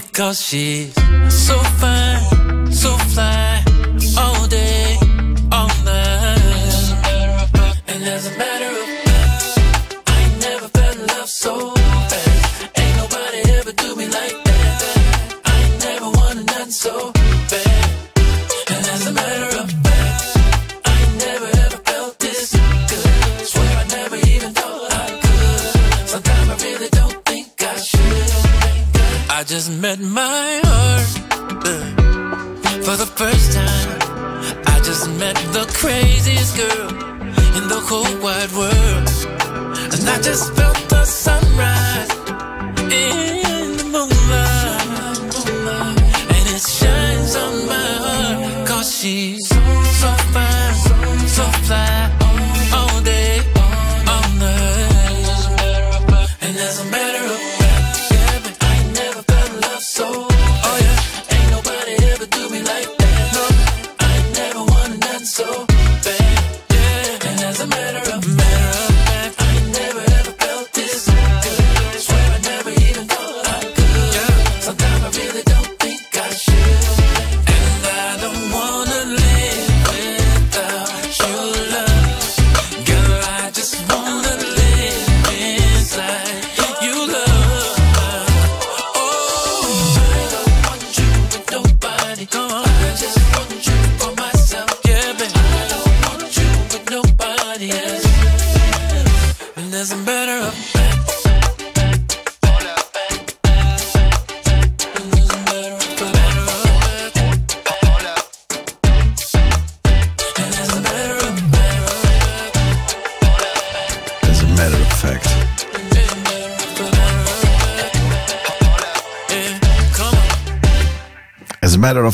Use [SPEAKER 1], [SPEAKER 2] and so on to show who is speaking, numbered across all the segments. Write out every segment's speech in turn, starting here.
[SPEAKER 1] because she's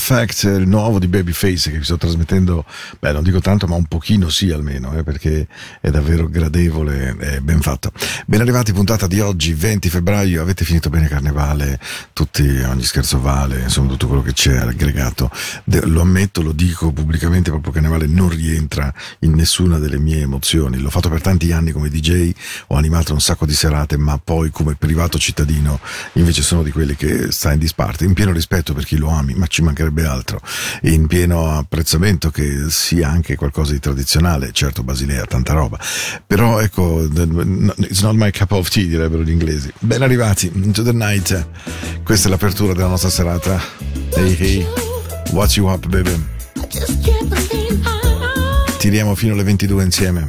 [SPEAKER 1] Fact,
[SPEAKER 2] il nuovo di Babyface che vi sto trasmettendo, beh non dico tanto ma un pochino sì almeno, eh, perché è davvero gradevole e ben fatto. Ben arrivati, puntata di oggi, 20 febbraio. Avete finito bene Carnevale, tutti, ogni scherzo vale, insomma, tutto quello che c'è aggregato. De, lo ammetto, lo dico pubblicamente, proprio Carnevale non rientra in nessuna delle mie emozioni. L'ho fatto per tanti anni come DJ, ho animato un sacco di serate, ma poi come privato cittadino invece sono di quelli che sta in disparte, in pieno rispetto per chi lo ami, ma ci mancherebbe altro, in pieno apprezzamento che sia anche qualcosa di tradizionale, certo Basilea, tanta roba. Però ecco, it's not not my cup of tea, direbbero gli inglesi. Ben arrivati, into the night. Questa è l'apertura della nostra serata. Hey hey, what you up, baby. Tiriamo fino alle 22 insieme.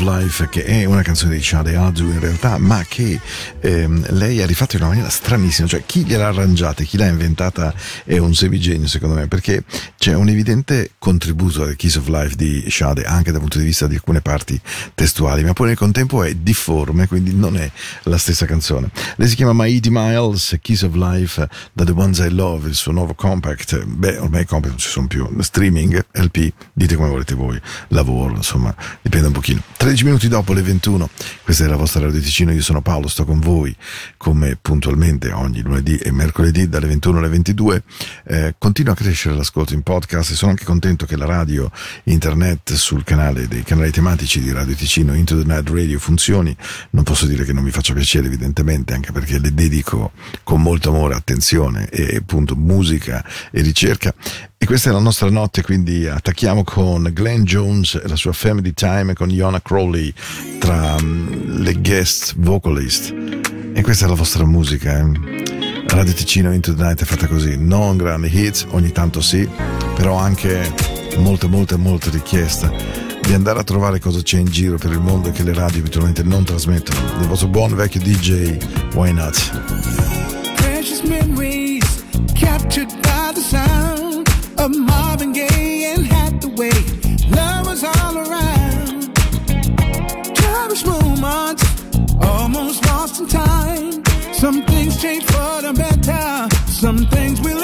[SPEAKER 3] Of
[SPEAKER 2] Life, che è una canzone di Shade Azu in realtà, ma che ehm, lei ha rifatto in una maniera stranissima, cioè chi gliel'ha arrangiata, chi l'ha inventata è un semigenio secondo me, perché c'è un evidente contributo al Kiss of Life di Shade anche dal punto di vista di alcune parti testuali, ma poi nel contempo è difforme, quindi non è la stessa canzone. Lei si chiama Mighty Miles, Kiss of Life, da The Ones I Love, il suo nuovo compact, beh ormai i compact non ci sono più, streaming, LP, dite come volete voi, lavoro, insomma, dipende un pochino. 13 minuti dopo le 21, questa è la vostra Radio Ticino, io sono Paolo, sto con voi come puntualmente ogni lunedì e mercoledì dalle 21 alle 22. Eh, continua a crescere l'ascolto in podcast e sono anche contento che la radio internet sul canale dei canali tematici di Radio Ticino Into the Night Radio funzioni. Non posso dire che non mi faccia piacere evidentemente, anche perché le dedico con molto amore, attenzione e appunto musica e ricerca. E questa è la nostra notte, quindi attacchiamo con Glenn Jones e la sua Family Time con Iona Crowley tra mm, le guest vocalist. E questa è la vostra musica. eh. Radio Ticino Into the Night è fatta così, non grandi hits, ogni tanto sì, però anche molte molte molte richieste di andare a trovare cosa c'è in giro per il mondo che le radio abitualmente non trasmettono. Il vostro buon vecchio DJ, why not?
[SPEAKER 4] precious memories captured by the sound of Marvin Gaye and Hathaway. Love was all around. Cherished moments, almost lost in time. Some things change. Some things we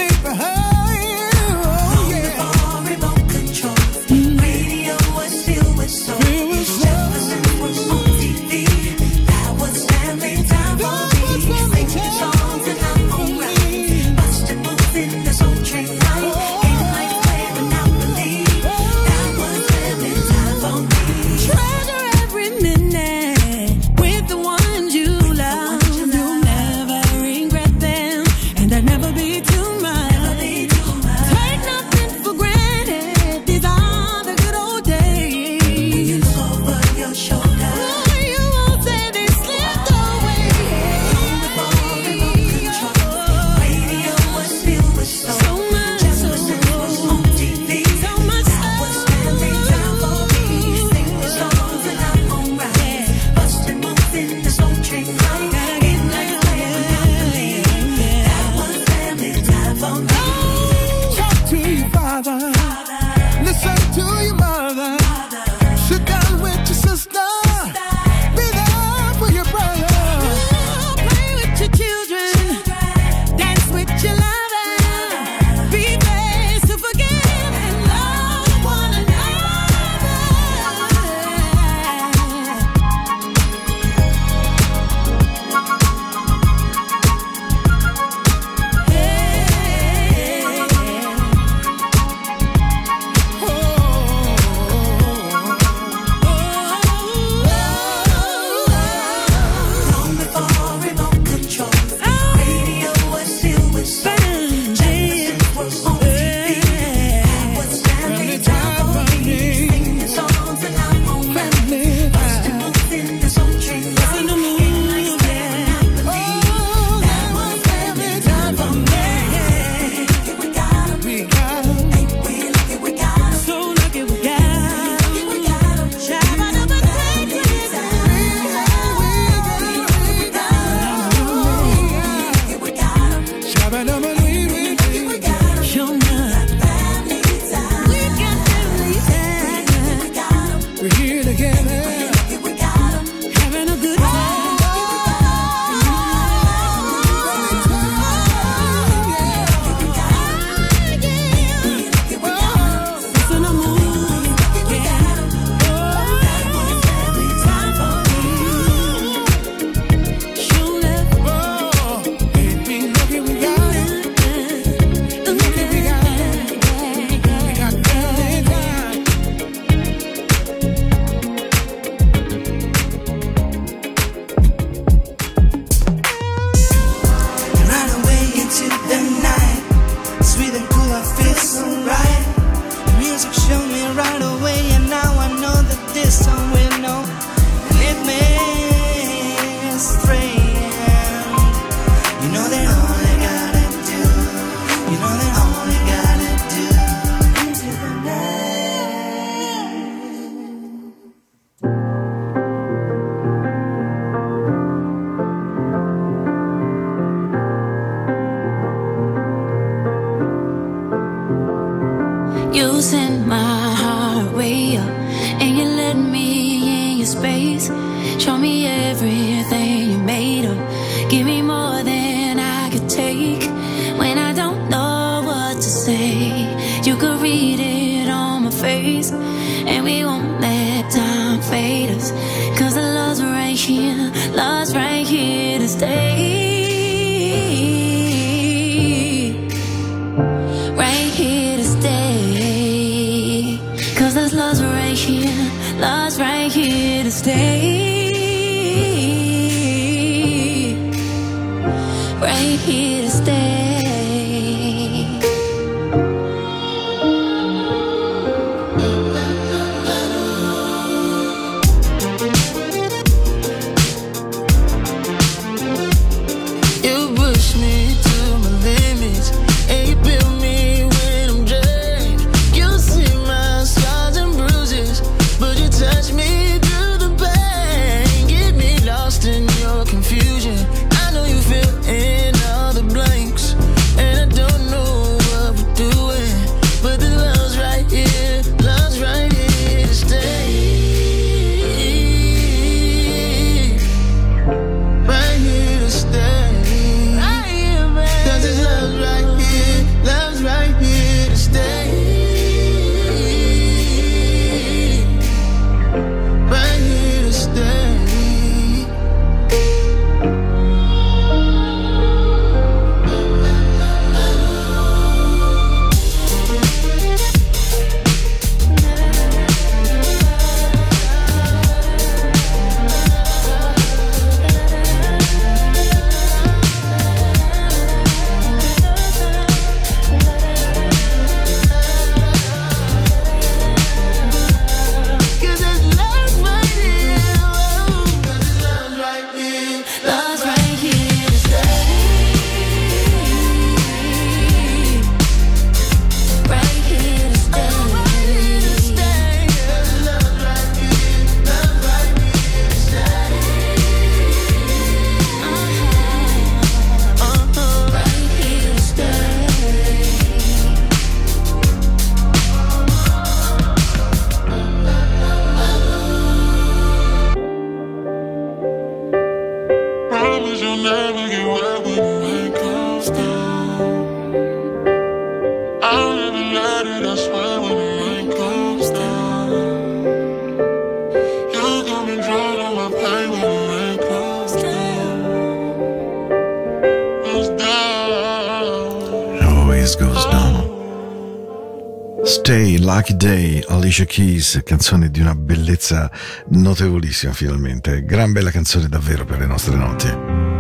[SPEAKER 5] Day, Lucky
[SPEAKER 6] Day, Alicia Keys, canzone di una bellezza notevolissima finalmente, gran bella canzone davvero per le nostre notti.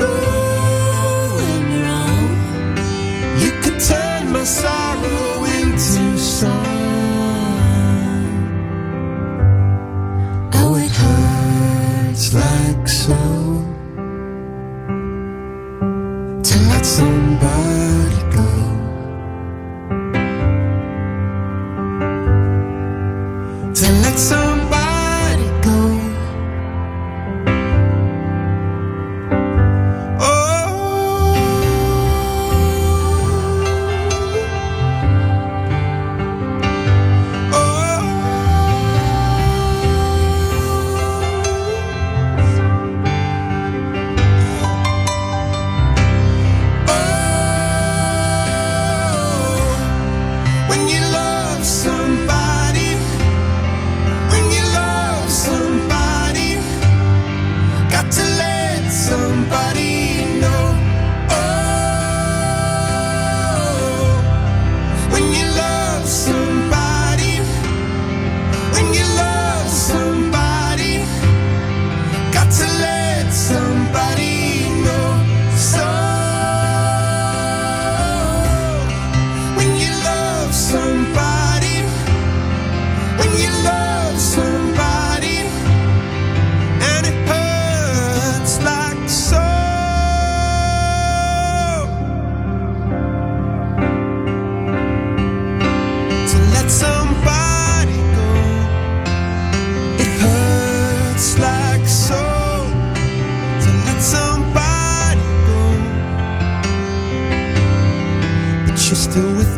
[SPEAKER 7] good.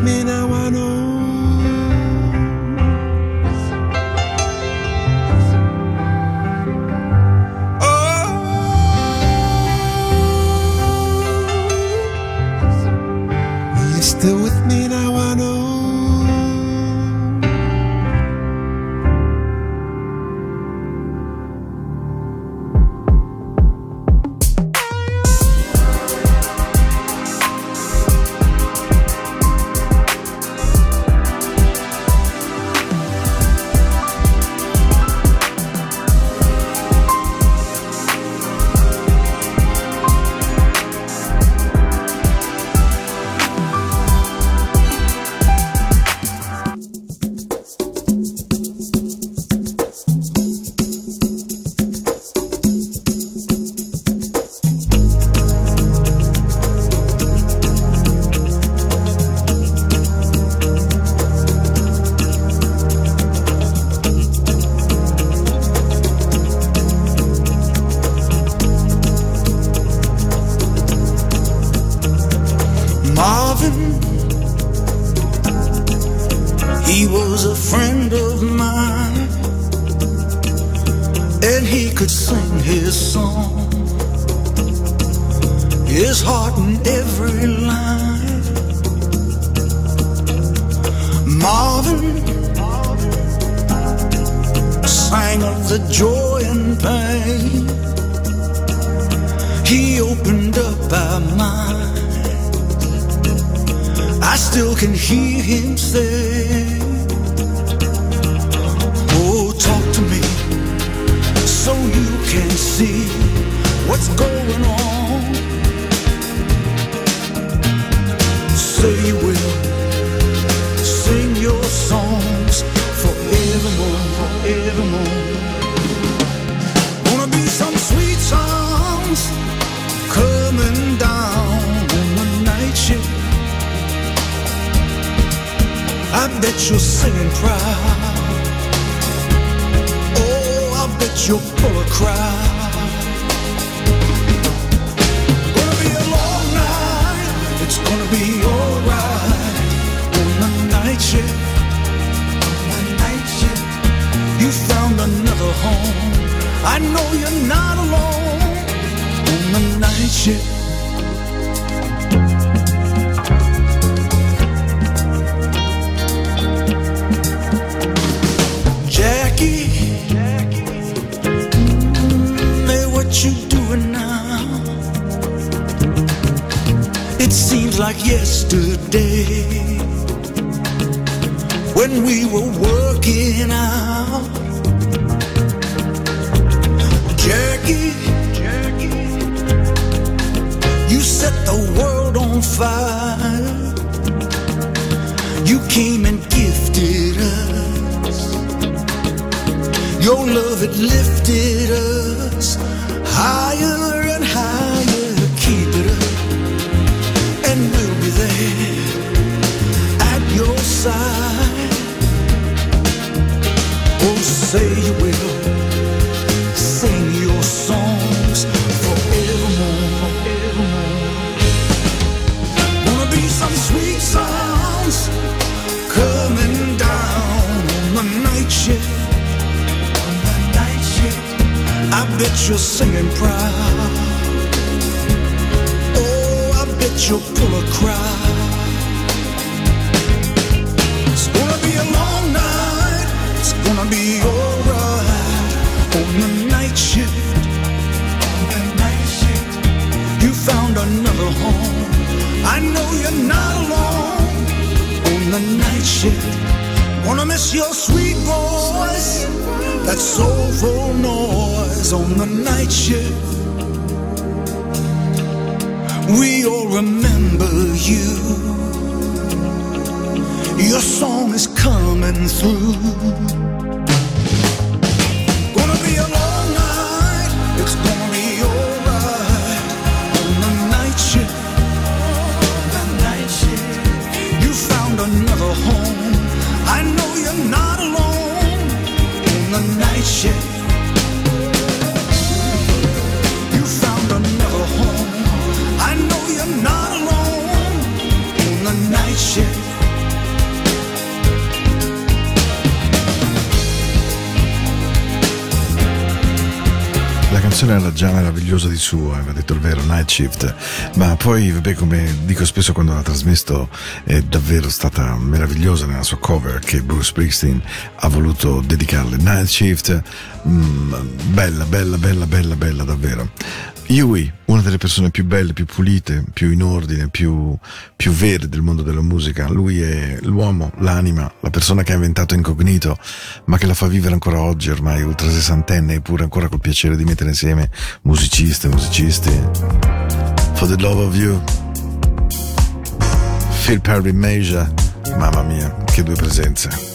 [SPEAKER 8] me now. I
[SPEAKER 9] suo, aveva detto il vero Night Shift, ma poi vabbè come dico spesso quando l'ha trasmesso è davvero stata meravigliosa nella sua cover che Bruce Springsteen ha voluto dedicarle. Night Shift, mh, bella, bella, bella, bella, bella davvero. Yui, una delle persone più belle, più pulite, più in ordine, più, più vere del mondo della musica. Lui è l'uomo, l'anima, la persona che ha inventato Incognito, ma che la fa vivere ancora oggi, ormai ultra sessantenne, eppure ancora col piacere di mettere insieme musiciste, musicisti. For the love of you. Phil Perry Major, mamma mia, che due presenze.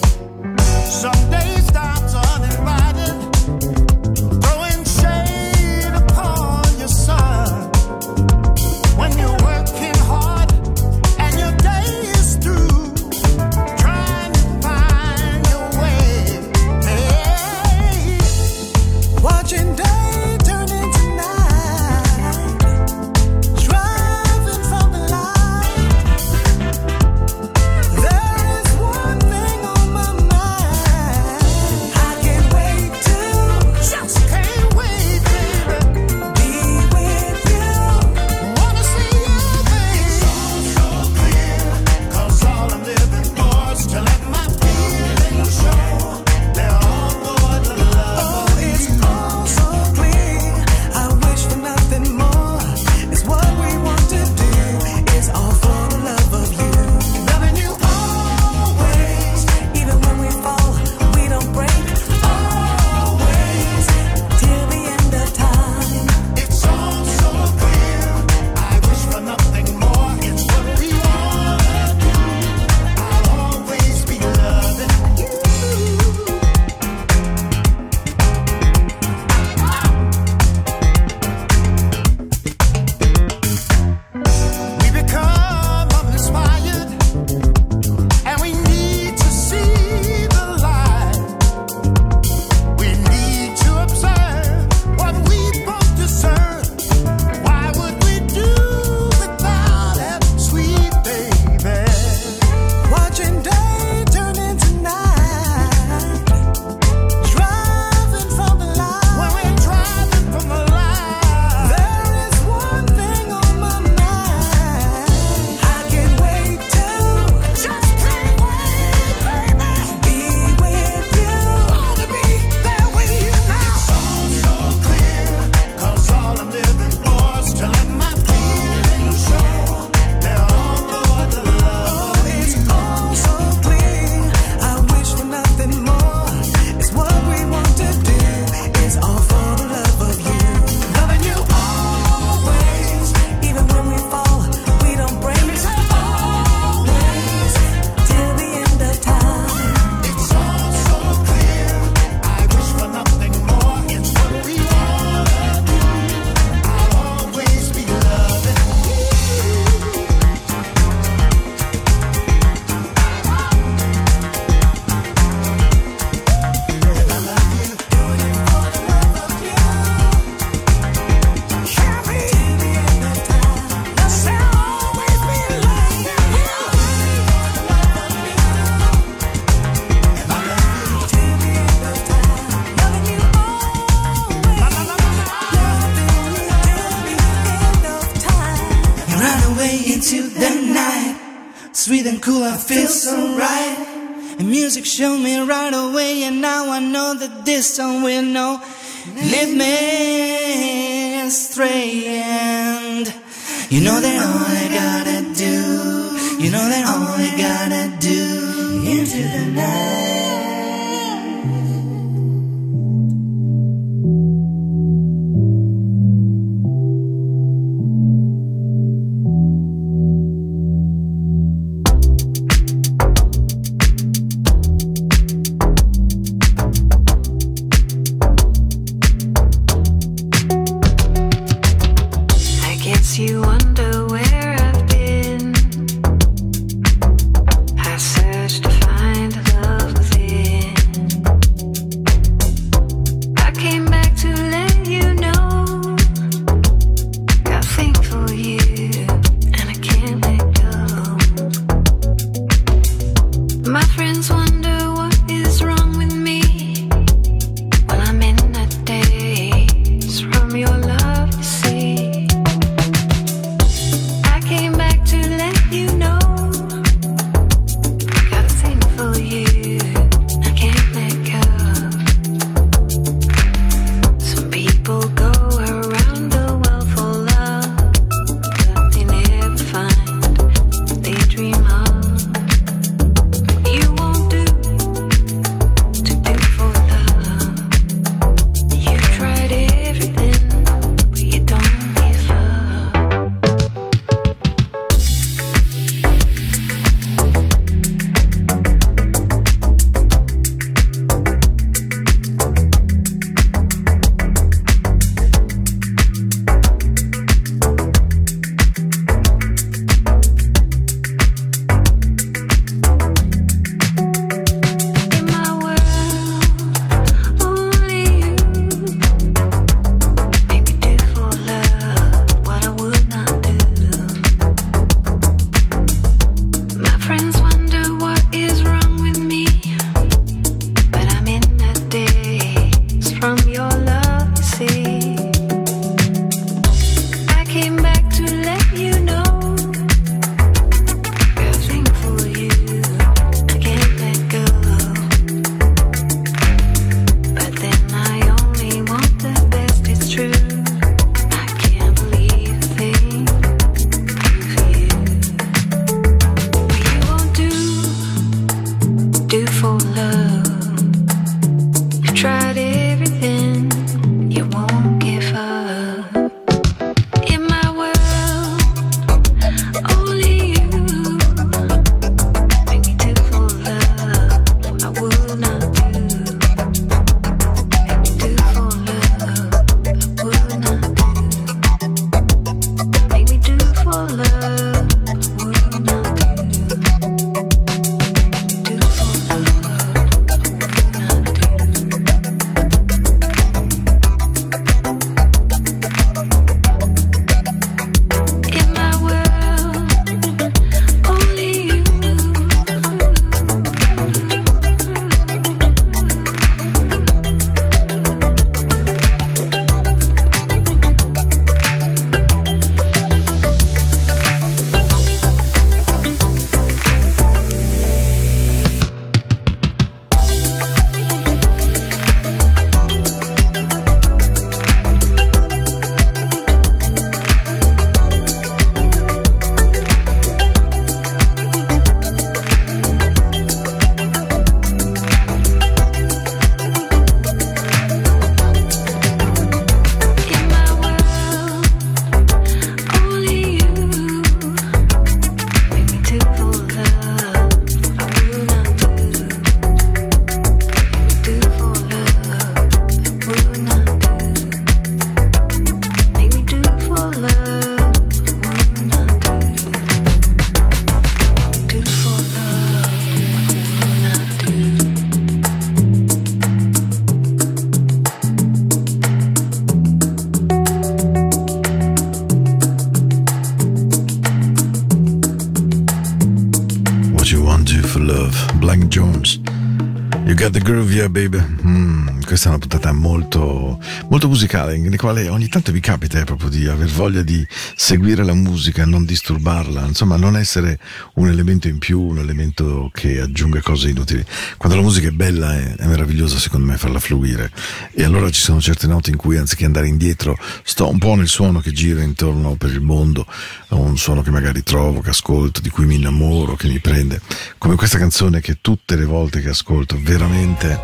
[SPEAKER 2] Yeah, baby. Mm, questa è una puntata molto, molto musicale, in quale ogni tanto vi capita eh, proprio di aver voglia di seguire la musica, non disturbarla, insomma, non essere un elemento in più, un elemento che aggiunga cose inutili. Quando la musica è bella è, è meraviglioso, secondo me, farla fluire. E allora ci sono certe note in cui, anziché andare indietro, sto un po' nel suono che gira intorno per il mondo, un suono che magari trovo, che ascolto, di cui mi innamoro, che mi prende. Come questa canzone che tutte le volte che ascolto veramente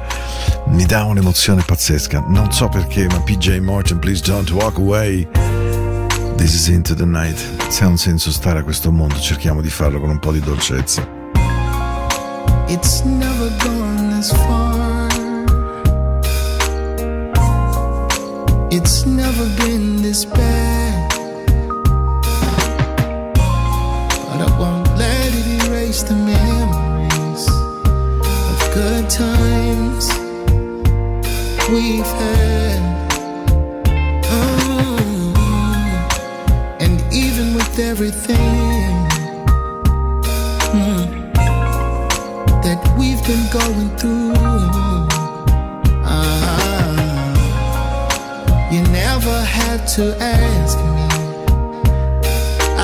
[SPEAKER 2] mi dà un'emozione pazzesca. Non so perché, ma PJ Morton, please don't walk away. This is into the night. Se ha un senso stare a questo mondo, cerchiamo di farlo con un po' di dolcezza.
[SPEAKER 10] It's never gone this far. It's never been this bad. But I won't let it erase the memories of good times we've had. Everything. mm, that we've been going through. Ah, you never had to ask me.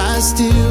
[SPEAKER 10] I still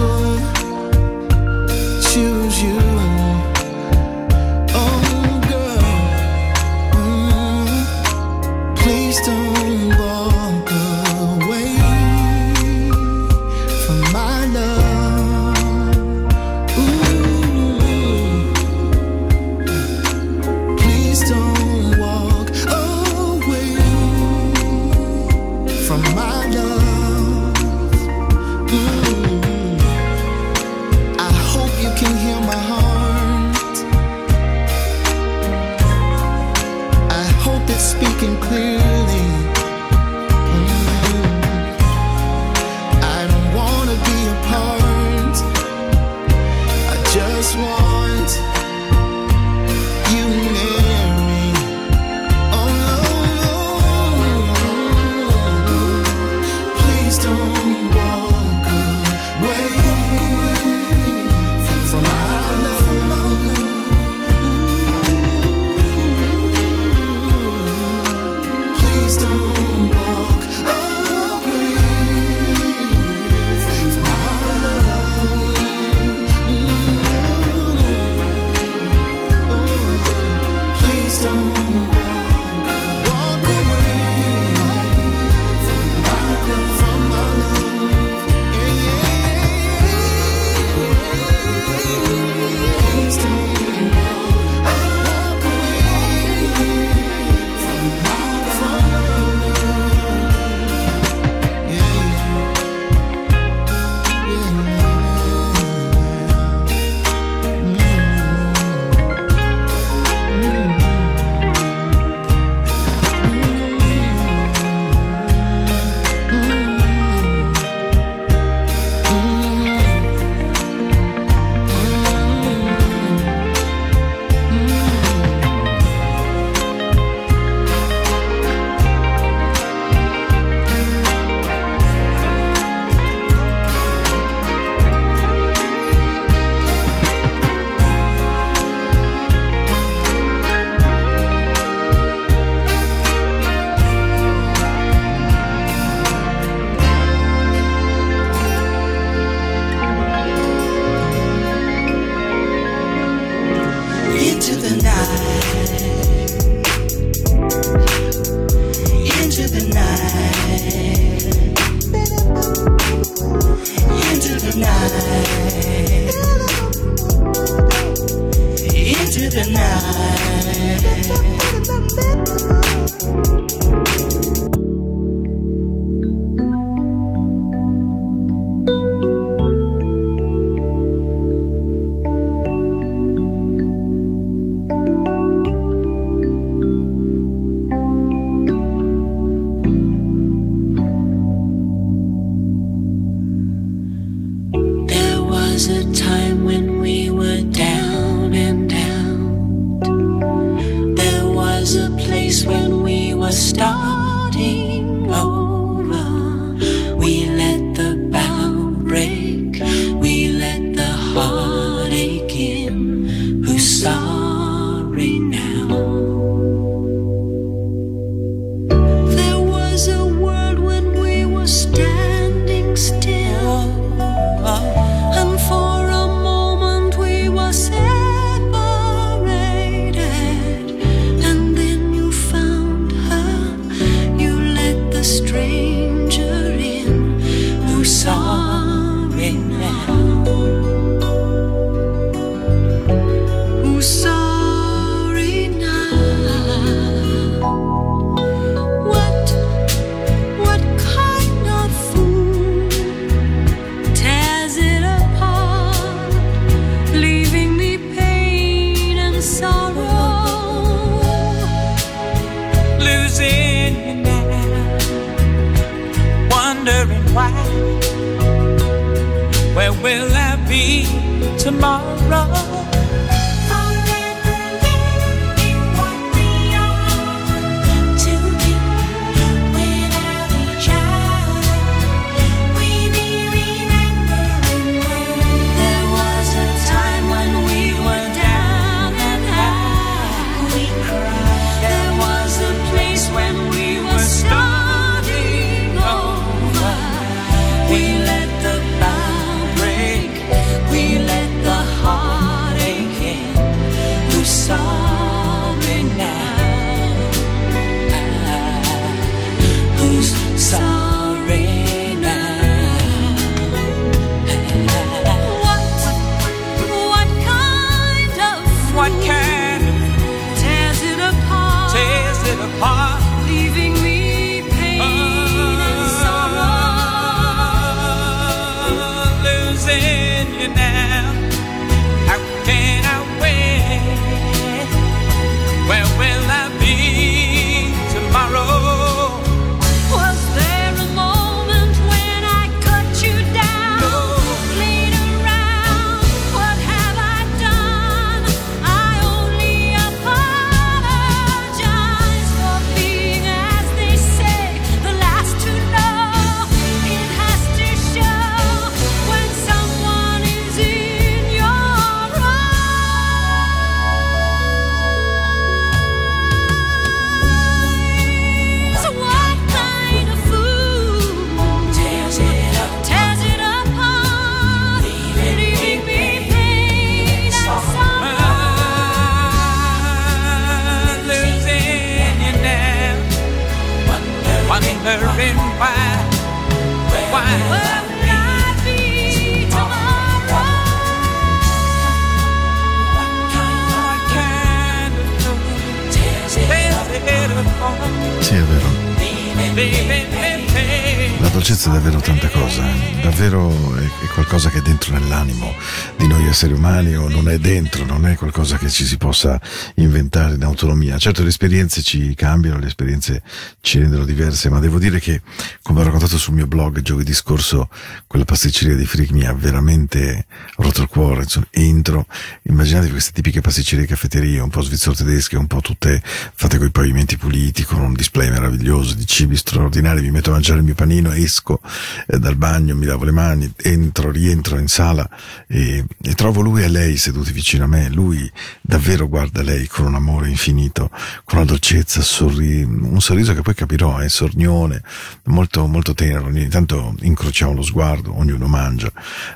[SPEAKER 2] esseri umani o non è dentro, non è qualcosa che ci si possa inventare in autonomia. Certo le esperienze ci cambiano, le esperienze ci rendono diverse, ma devo dire che, come ho raccontato sul mio blog giovedì scorso, quella pasticceria di Frick mi ha veramente rotto il cuore. Insomma, entro, immaginatevi queste tipiche pasticcerie caffetterie, un po' svizzero tedesche, un po' tutte fatte con i pavimenti puliti, con un display meraviglioso di cibi straordinari, mi metto a mangiare il mio panino, esco eh, dal bagno, mi lavo le mani, entro, rientro in sala e, e trovo lui e lei seduti vicino a me. Lui davvero guarda lei con un amore infinito, con una dolcezza, sorri- un sorriso che poi capirò, è sornione, molto, molto tenero. Ogni tanto incrociamo lo sguardo, ognuno mangia.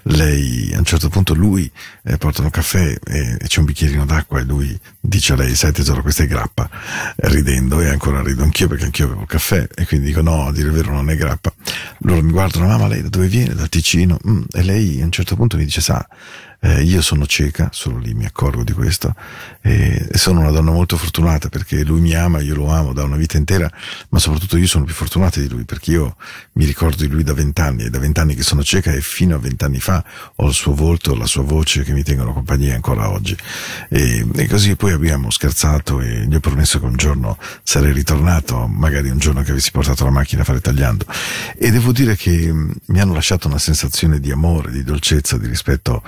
[SPEAKER 2] Lei, a un certo punto, lui eh, porta un caffè e, e c'è un bicchierino d'acqua e lui dice a lei, sai tesoro, questa è grappa, ridendo e ancora rido anch'io perché anch'io avevo il caffè e quindi dico no, a dire il vero non è grappa. Loro mi guardano, mamma lei da dove viene? Dal Ticino. Mm, e lei a un certo punto mi dice, sa, eh, io sono cieca, solo lì mi accorgo di questo, e, e sono una donna molto fortunata perché lui mi ama, io lo amo da una vita intera, ma soprattutto io sono più fortunata di lui perché io mi ricordo di lui da vent'anni, è da vent'anni che sono cieca e fino a vent'anni fa ho il suo volto, la sua voce che mi tengono compagnia ancora oggi. E, e così poi abbiamo scherzato e gli ho promesso che un giorno sarei ritornato, magari un giorno che avessi portato la macchina a fare tagliando. E devo dire che mi hanno lasciato una sensazione di amore, di dolcezza, di rispetto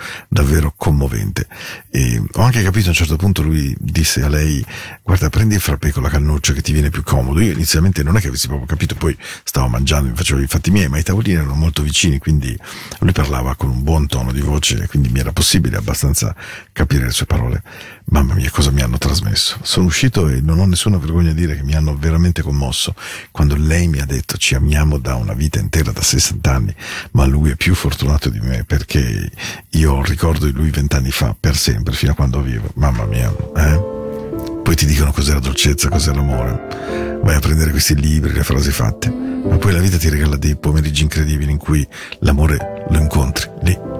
[SPEAKER 2] davvero commovente. E ho anche capito a un certo punto lui disse a lei guarda prendi il frappè con la cannuccia che ti viene più comodo. Io inizialmente non è che avessi proprio capito, poi stavo mangiando, mi facevo i fatti miei, ma i tavolini erano molto vicini, quindi lui parlava con un buon tono di voce, quindi mi era possibile abbastanza capire le sue parole. Mamma mia, cosa mi hanno trasmesso. Sono uscito e non ho nessuna vergogna a dire che mi hanno veramente commosso quando lei mi ha detto ci amiamo da una vita intera, da 60 anni, ma lui è più fortunato di me perché io ho il ricordo di lui vent'anni fa, per sempre, fino a quando vivo. Mamma mia, eh? Poi ti dicono cos'è la dolcezza, cos'è l'amore. Vai a prendere questi libri, le frasi fatte. Ma poi la vita ti regala dei pomeriggi incredibili in cui l'amore lo incontri lì.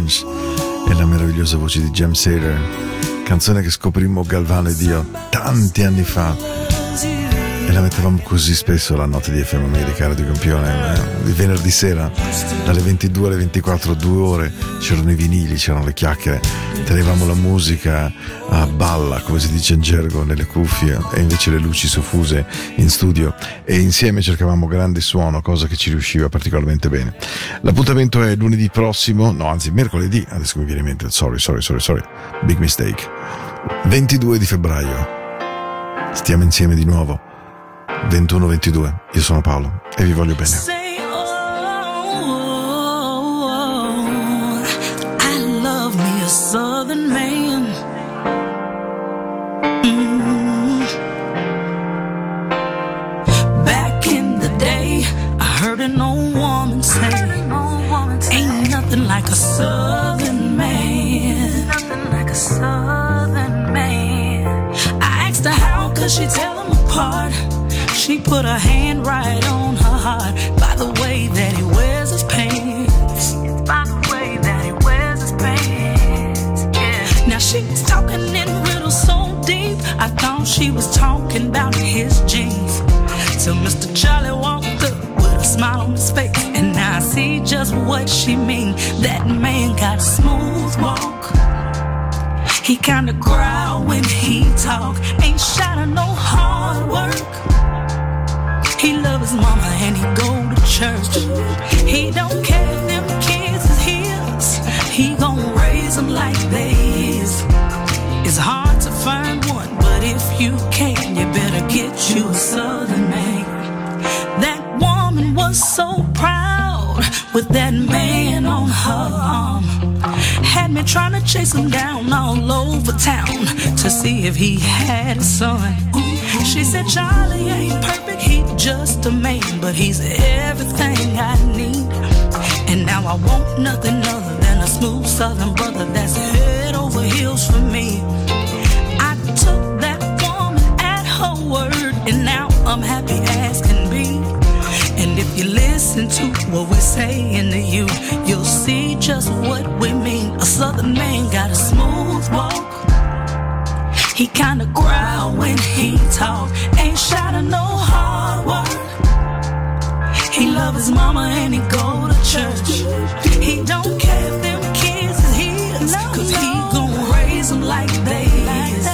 [SPEAKER 2] Warnes e la meravigliosa voce di James Saylor, canzone che scoprimmo Galvano ed io tanti anni fa e la mettevamo così spesso la notte di FM America, Radio Campione, eh, il venerdì sera dalle 22 alle 24, due ore, c'erano i vinili, c'erano le chiacchiere, tenevamo la musica a balla, come si dice in gergo, nelle cuffie e invece le luci soffuse in studio e insieme cercavamo grande suono, cosa che ci riusciva particolarmente bene. L'appuntamento è lunedì prossimo, no anzi mercoledì, adesso mi viene in mente, sorry, sorry, sorry, sorry, big mistake, 22 di febbraio, stiamo insieme di nuovo. 21-22, io sono Paolo e vi voglio bene.
[SPEAKER 11] Say, I love me a southern man. Back in the day, I heard an old woman say, Ain't nothing like a southern man. Nothing like a southern man. I asked her how could she tell them apart. She put her hand right on her heart by the way that he wears his pants. By the way that he wears his pants. Yeah. Now she was talking in riddles so deep. I thought she was talking about his jeans. Till Mr. Charlie walked up with a smile on his face. And I see just what she mean. That man got a smooth walk. He kinda growl when he talk. Ain't shy no hard work. He love his mama and he go to church. He don't care if them kids is his. He gon' raise them like they his. It's hard to find one, but if you can, you better get you a southern man. That woman was so proud with that man on her arm. Had me trying to chase him down all over town to see if he had a son. She said, Charlie ain't perfect, he just a man, but he's everything I need. And now I want nothing other than a smooth southern brother that's head over heels for me. I took that woman at her word, and now I'm happy as can be. And if you listen to what we're saying to you, you'll see just what we mean. A southern man got a smooth walk. He kinda growl when he talk. Ain't shy to no hard work. He love his mama and he go to church. He don't care if them kids is his, cause he gon' raise them like they is.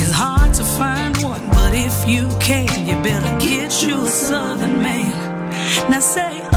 [SPEAKER 11] It's hard to find one, but if you can, you better get you a southern man. Now say,